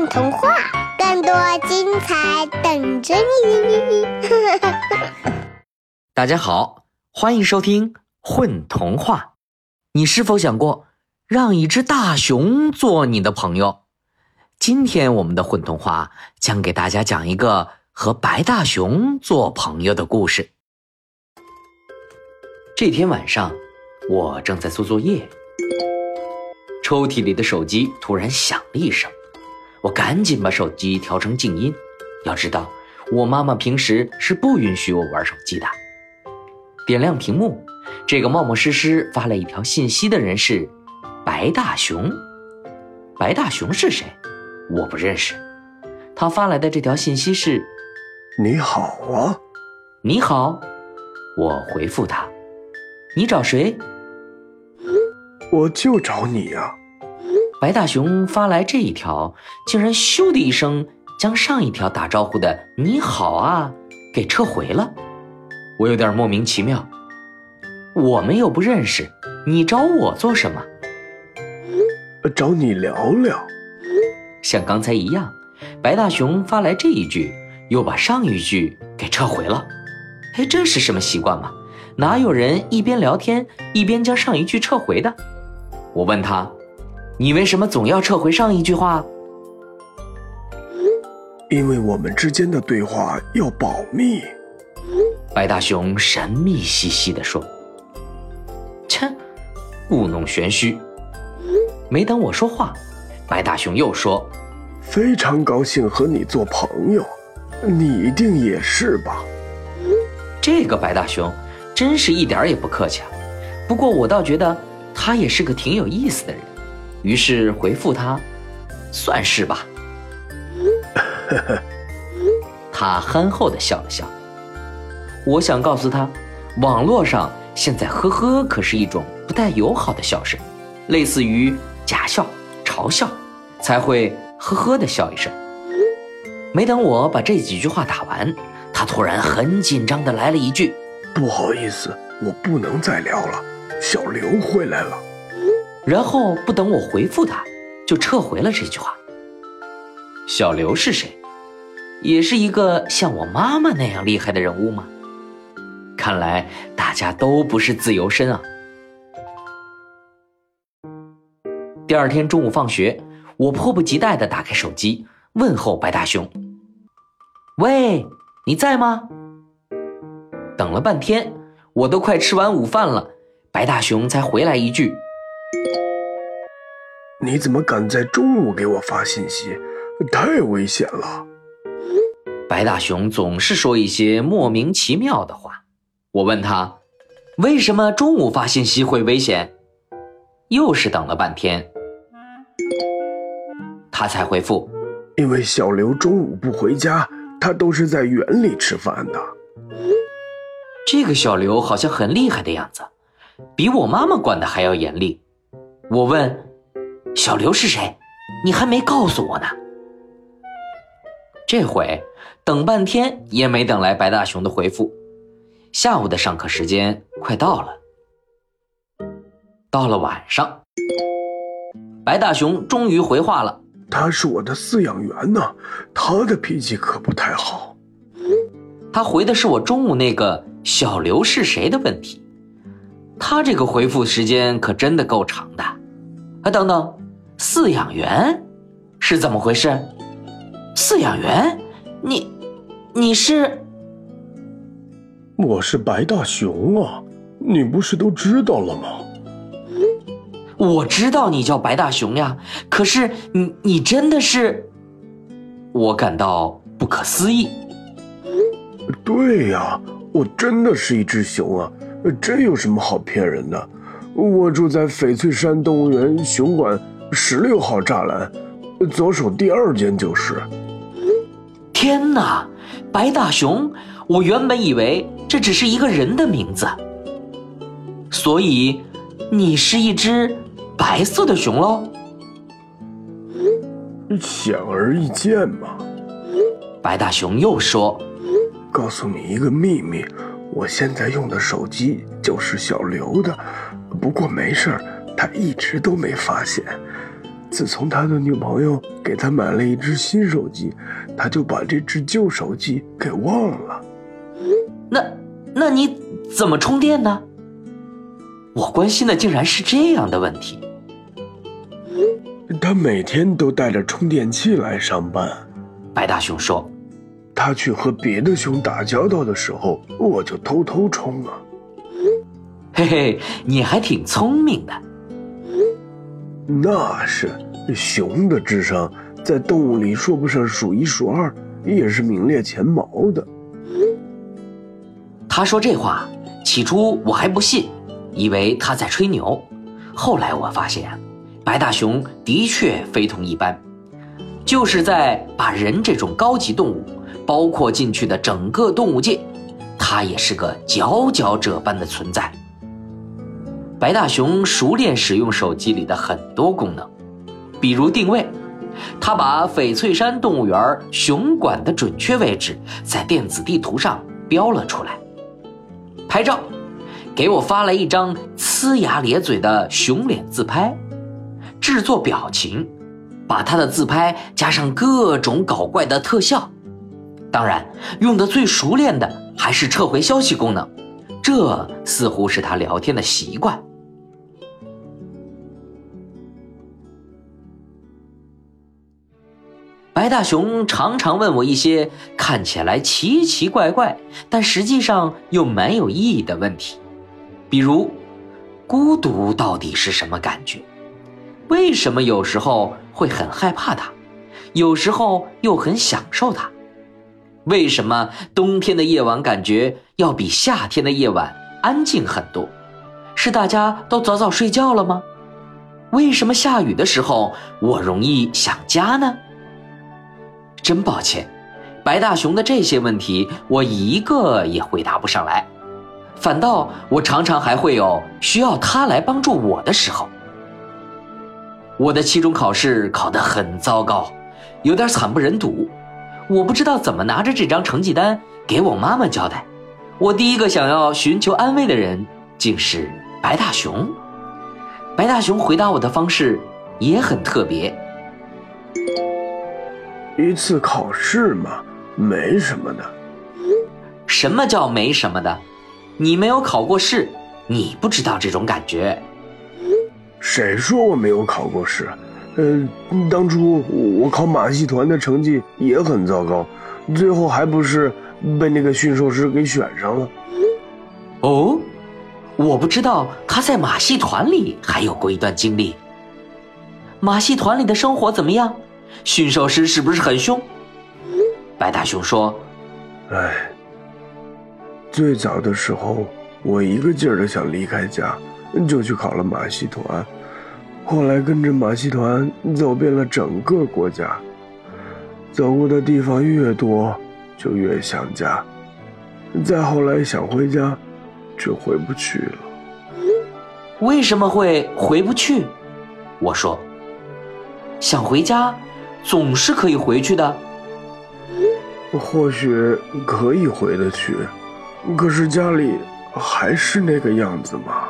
混童话，更多精彩等着你！大家好，欢迎收听《混童话》。你是否想过让一只大熊做你的朋友？今天我们的混童话将给大家讲一个和白大熊做朋友的故事。这天晚上，我正在做作业。抽屉里的手机突然响了一声，我赶紧把手机调成静音。要知道，我妈妈平时是不允许我玩手机的。点亮屏幕，这个冒冒失失发了一条信息的人是白大熊。白大熊是谁？我不认识。他发来的这条信息是：“你好啊，你好。”我回复他：“你找谁？”我就找你呀。白大熊发来这一条，竟然咻的一声将上一条打招呼的“你好啊”给撤回了。我有点莫名其妙。我们又不认识，你找我做什么？找你聊聊。像刚才一样，白大熊发来这一句，又把上一句给撤回了。哎，这是什么习惯吗？哪有人一边聊天一边将上一句撤回的？我问他。你为什么总要撤回上一句话？因为我们之间的对话要保密。白大熊神秘兮兮地说：“切，故弄玄虚。”没等我说话，白大熊又说：“非常高兴和你做朋友，你一定也是吧？”这个白大熊真是一点也不客气啊。不过我倒觉得他也是个挺有意思的人。于是回复他，算是吧。他憨厚的笑了笑。我想告诉他，网络上现在呵呵可是一种不太友好的笑声，类似于假笑、嘲笑，才会呵呵的笑一声。没等我把这几句话打完，他突然很紧张的来了一句：“不好意思，我不能再聊了，小刘回来了。”然后不等我回复他，就撤回了这句话。小刘是谁？也是一个像我妈妈那样厉害的人物吗？看来大家都不是自由身啊。第二天中午放学，我迫不及待地打开手机问候白大熊：“喂，你在吗？”等了半天，我都快吃完午饭了，白大熊才回来一句。你怎么敢在中午给我发信息？太危险了！白大熊总是说一些莫名其妙的话。我问他，为什么中午发信息会危险？又是等了半天，他才回复：因为小刘中午不回家，他都是在园里吃饭的。这个小刘好像很厉害的样子，比我妈妈管的还要严厉。我问。小刘是谁？你还没告诉我呢。这回等半天也没等来白大熊的回复。下午的上课时间快到了，到了晚上，白大熊终于回话了。他是我的饲养员呢，他的脾气可不太好。他回的是我中午那个小刘是谁的问题。他这个回复时间可真的够长的。啊，等等。饲养员是怎么回事？饲养员，你你是？我是白大熊啊，你不是都知道了吗？我知道你叫白大熊呀，可是你你真的是？我感到不可思议。对呀，我真的是一只熊啊，这有什么好骗人的？我住在翡翠山动物园熊馆。十六号栅栏，左手第二间就是。天哪，白大熊！我原本以为这只是一个人的名字，所以你是一只白色的熊喽？显而易见嘛。白大熊又说：“告诉你一个秘密，我现在用的手机就是小刘的，不过没事儿，他一直都没发现。”自从他的女朋友给他买了一只新手机，他就把这只旧手机给忘了。那，那你怎么充电呢？我关心的竟然是这样的问题。他每天都带着充电器来上班。白大熊说：“他去和别的熊打交道的时候，我就偷偷充啊。”嘿嘿，你还挺聪明的。那是，熊的智商在动物里说不上数一数二，也是名列前茅的。他说这话，起初我还不信，以为他在吹牛。后来我发现，白大熊的确非同一般，就是在把人这种高级动物包括进去的整个动物界，他也是个佼佼者般的存在。白大熊熟练使用手机里的很多功能，比如定位，他把翡翠山动物园熊馆的准确位置在电子地图上标了出来。拍照，给我发来一张呲牙咧嘴的熊脸自拍。制作表情，把他的自拍加上各种搞怪的特效。当然，用的最熟练的还是撤回消息功能，这似乎是他聊天的习惯。白大熊常常问我一些看起来奇奇怪怪，但实际上又蛮有意义的问题，比如，孤独到底是什么感觉？为什么有时候会很害怕它，有时候又很享受它？为什么冬天的夜晚感觉要比夏天的夜晚安静很多？是大家都早早睡觉了吗？为什么下雨的时候我容易想家呢？真抱歉，白大熊的这些问题我一个也回答不上来，反倒我常常还会有需要他来帮助我的时候。我的期中考试考得很糟糕，有点惨不忍睹，我不知道怎么拿着这张成绩单给我妈妈交代。我第一个想要寻求安慰的人竟是白大熊。白大熊回答我的方式也很特别。一次考试嘛，没什么的。什么叫没什么的？你没有考过试，你不知道这种感觉。谁说我没有考过试？呃，当初我考马戏团的成绩也很糟糕，最后还不是被那个驯兽师给选上了。哦，我不知道他在马戏团里还有过一段经历。马戏团里的生活怎么样？驯兽师是不是很凶？白大熊说：“哎，最早的时候，我一个劲儿的想离开家，就去考了马戏团。后来跟着马戏团走遍了整个国家，走过的地方越多，就越想家。再后来想回家，却回不去了。为什么会回不去？我说：想回家。”总是可以回去的，或许可以回得去，可是家里还是那个样子吗？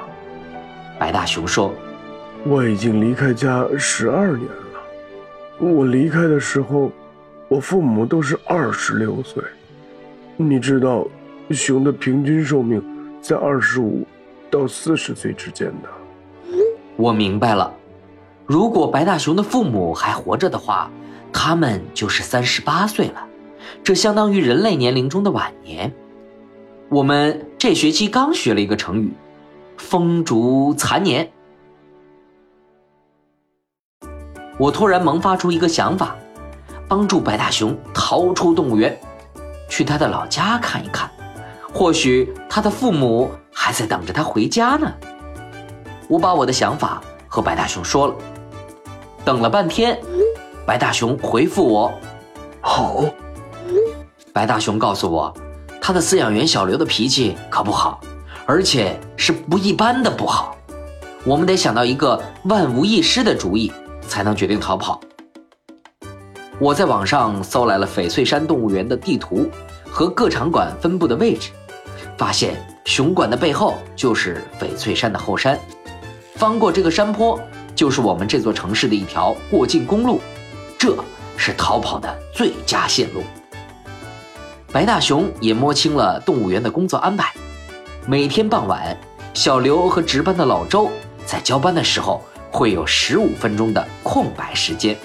白大熊说：“我已经离开家十二年了。我离开的时候，我父母都是二十六岁。你知道，熊的平均寿命在二十五到四十岁之间的。”我明白了。如果白大熊的父母还活着的话，他们就是三十八岁了，这相当于人类年龄中的晚年。我们这学期刚学了一个成语“风烛残年”。我突然萌发出一个想法，帮助白大熊逃出动物园，去他的老家看一看，或许他的父母还在等着他回家呢。我把我的想法和白大熊说了。等了半天，白大熊回复我：“好。”白大熊告诉我，他的饲养员小刘的脾气可不好，而且是不一般的不好。我们得想到一个万无一失的主意，才能决定逃跑。我在网上搜来了翡翠山动物园的地图和各场馆分布的位置，发现熊馆的背后就是翡翠山的后山，翻过这个山坡。就是我们这座城市的一条过境公路，这是逃跑的最佳线路。白大熊也摸清了动物园的工作安排，每天傍晚，小刘和值班的老周在交班的时候会有十五分钟的空白时间。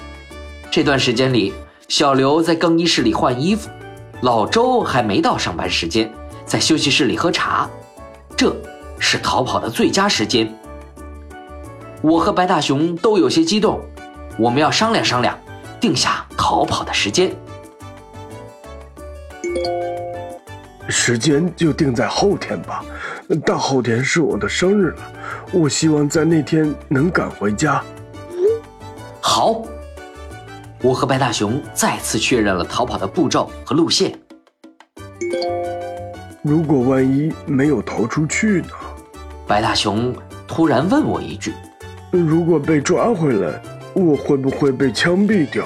这段时间里，小刘在更衣室里换衣服，老周还没到上班时间，在休息室里喝茶。这是逃跑的最佳时间。我和白大熊都有些激动，我们要商量商量，定下逃跑的时间。时间就定在后天吧，大后天是我的生日了，我希望在那天能赶回家。好，我和白大熊再次确认了逃跑的步骤和路线。如果万一没有逃出去呢？白大熊突然问我一句。如果被抓回来，我会不会被枪毙掉？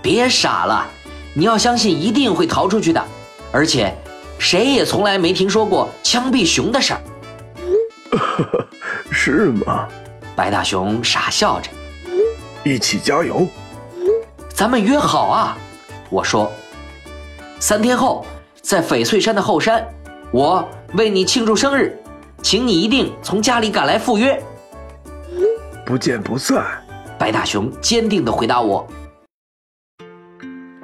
别傻了，你要相信一定会逃出去的，而且谁也从来没听说过枪毙熊的事儿。是吗？白大熊傻笑着。一起加油！咱们约好啊！我说，三天后在翡翠山的后山，我为你庆祝生日，请你一定从家里赶来赴约。不见不散，白大熊坚定地回答我。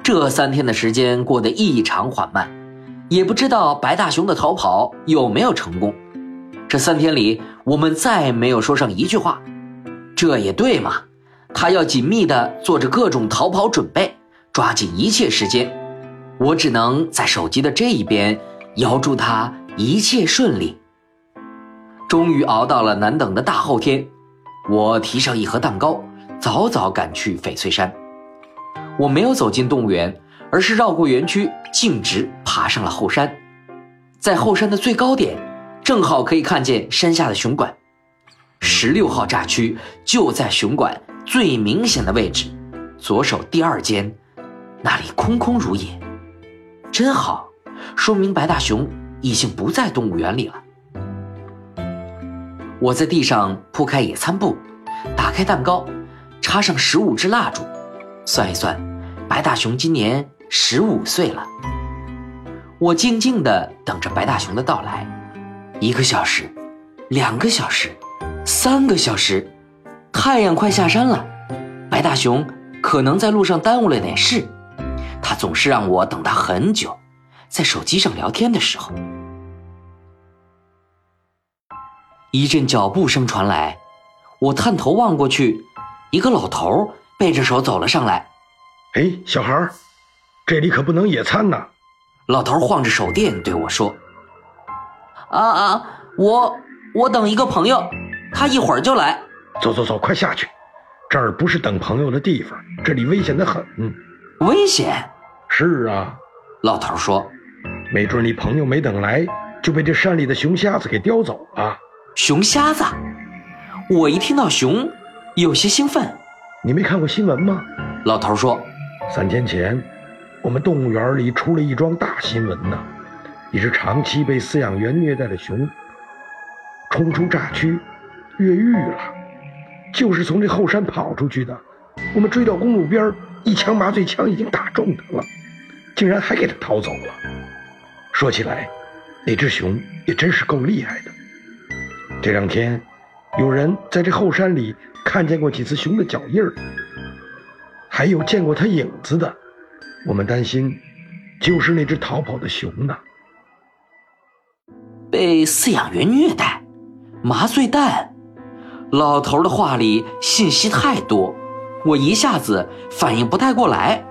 这三天的时间过得异常缓慢，也不知道白大熊的逃跑有没有成功。这三天里，我们再没有说上一句话。这也对嘛，他要紧密地做着各种逃跑准备，抓紧一切时间。我只能在手机的这一边，遥祝他一切顺利。终于熬到了难等的大后天。我提上一盒蛋糕，早早赶去翡翠山。我没有走进动物园，而是绕过园区，径直爬上了后山。在后山的最高点，正好可以看见山下的熊馆。十六号栅区就在熊馆最明显的位置，左手第二间，那里空空如也，真好，说明白大熊已经不在动物园里了。我在地上铺开野餐布，打开蛋糕，插上十五支蜡烛，算一算，白大熊今年十五岁了。我静静地等着白大熊的到来，一个小时，两个小时，三个小时，太阳快下山了，白大熊可能在路上耽误了点事，他总是让我等他很久，在手机上聊天的时候。一阵脚步声传来，我探头望过去，一个老头背着手走了上来。哎，小孩这里可不能野餐呐！老头晃着手电对我说：“啊啊，我我等一个朋友，他一会儿就来。走走走，快下去，这儿不是等朋友的地方，这里危险的很。危险？是啊。”老头说：“没准你朋友没等来，就被这山里的熊瞎子给叼走了。”熊瞎子，我一听到熊，有些兴奋。你没看过新闻吗？老头说，三天前，我们动物园里出了一桩大新闻呢。一只长期被饲养员虐待的熊，冲出栅区，越狱了，就是从这后山跑出去的。我们追到公路边，一枪麻醉枪已经打中他了，竟然还给他逃走了。说起来，那只熊也真是够厉害的。这两天，有人在这后山里看见过几次熊的脚印儿，还有见过它影子的。我们担心，就是那只逃跑的熊呢。被饲养员虐待，麻醉弹。老头的话里信息太多，我一下子反应不太过来。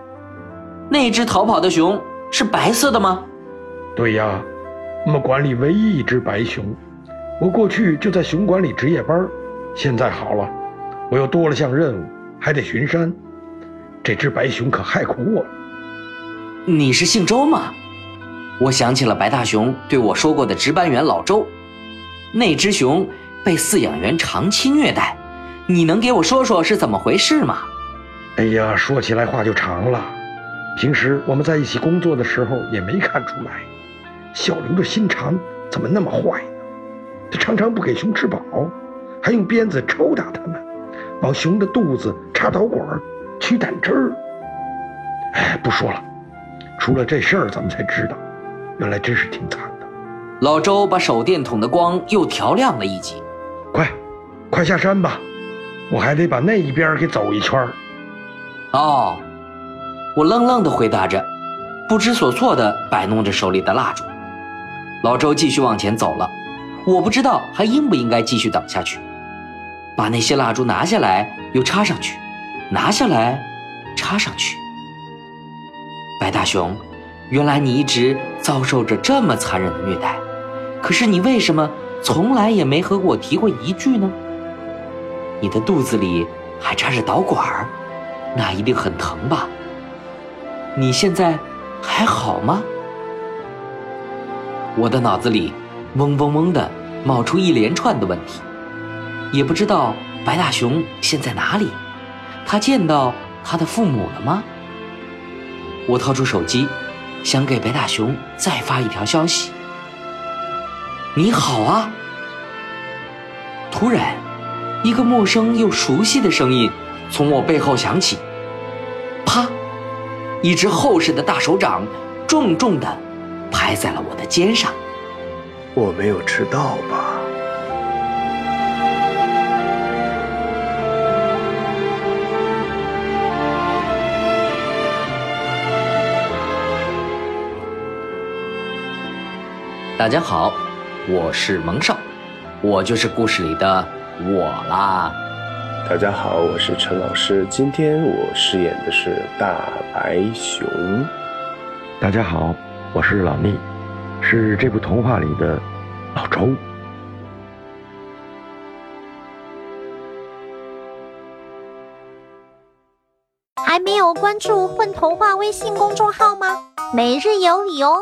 那只逃跑的熊是白色的吗？对呀，我们馆里唯一一只白熊。我过去就在熊馆里值夜班，现在好了，我又多了项任务，还得巡山。这只白熊可害苦我了。你是姓周吗？我想起了白大熊对我说过的值班员老周。那只熊被饲养员长期虐待，你能给我说说是怎么回事吗？哎呀，说起来话就长了。平时我们在一起工作的时候也没看出来，小刘的心肠怎么那么坏？他常常不给熊吃饱，还用鞭子抽打它们，往熊的肚子插导管取胆汁儿。哎，不说了，出了这事儿，咱们才知道，原来真是挺惨的。老周把手电筒的光又调亮了一级。快，快下山吧，我还得把那一边给走一圈儿。哦，我愣愣地回答着，不知所措地摆弄着手里的蜡烛。老周继续往前走了，我不知道还应不应该继续等下去。把那些蜡烛拿下来，又插上去，拿下来，插上去。白大熊，原来你一直遭受着这么残忍的虐待，可是你为什么从来也没和我提过一句呢？你的肚子里还插着导管儿。那一定很疼吧？你现在还好吗？我的脑子里嗡嗡嗡的冒出一连串的问题，也不知道白大熊现在哪里，他见到他的父母了吗？我掏出手机，想给白大熊再发一条消息：“你好啊！”突然，一个陌生又熟悉的声音从我背后响起。啪！一只厚实的大手掌重重地拍在了我的肩上。我没有迟到吧？大家好，我是蒙少，我就是故事里的我啦。大家好，我是陈老师。今天我饰演的是大白熊。大家好，我是老聂，是这部童话里的老周。还没有关注“混童话”微信公众号吗？每日有礼哦。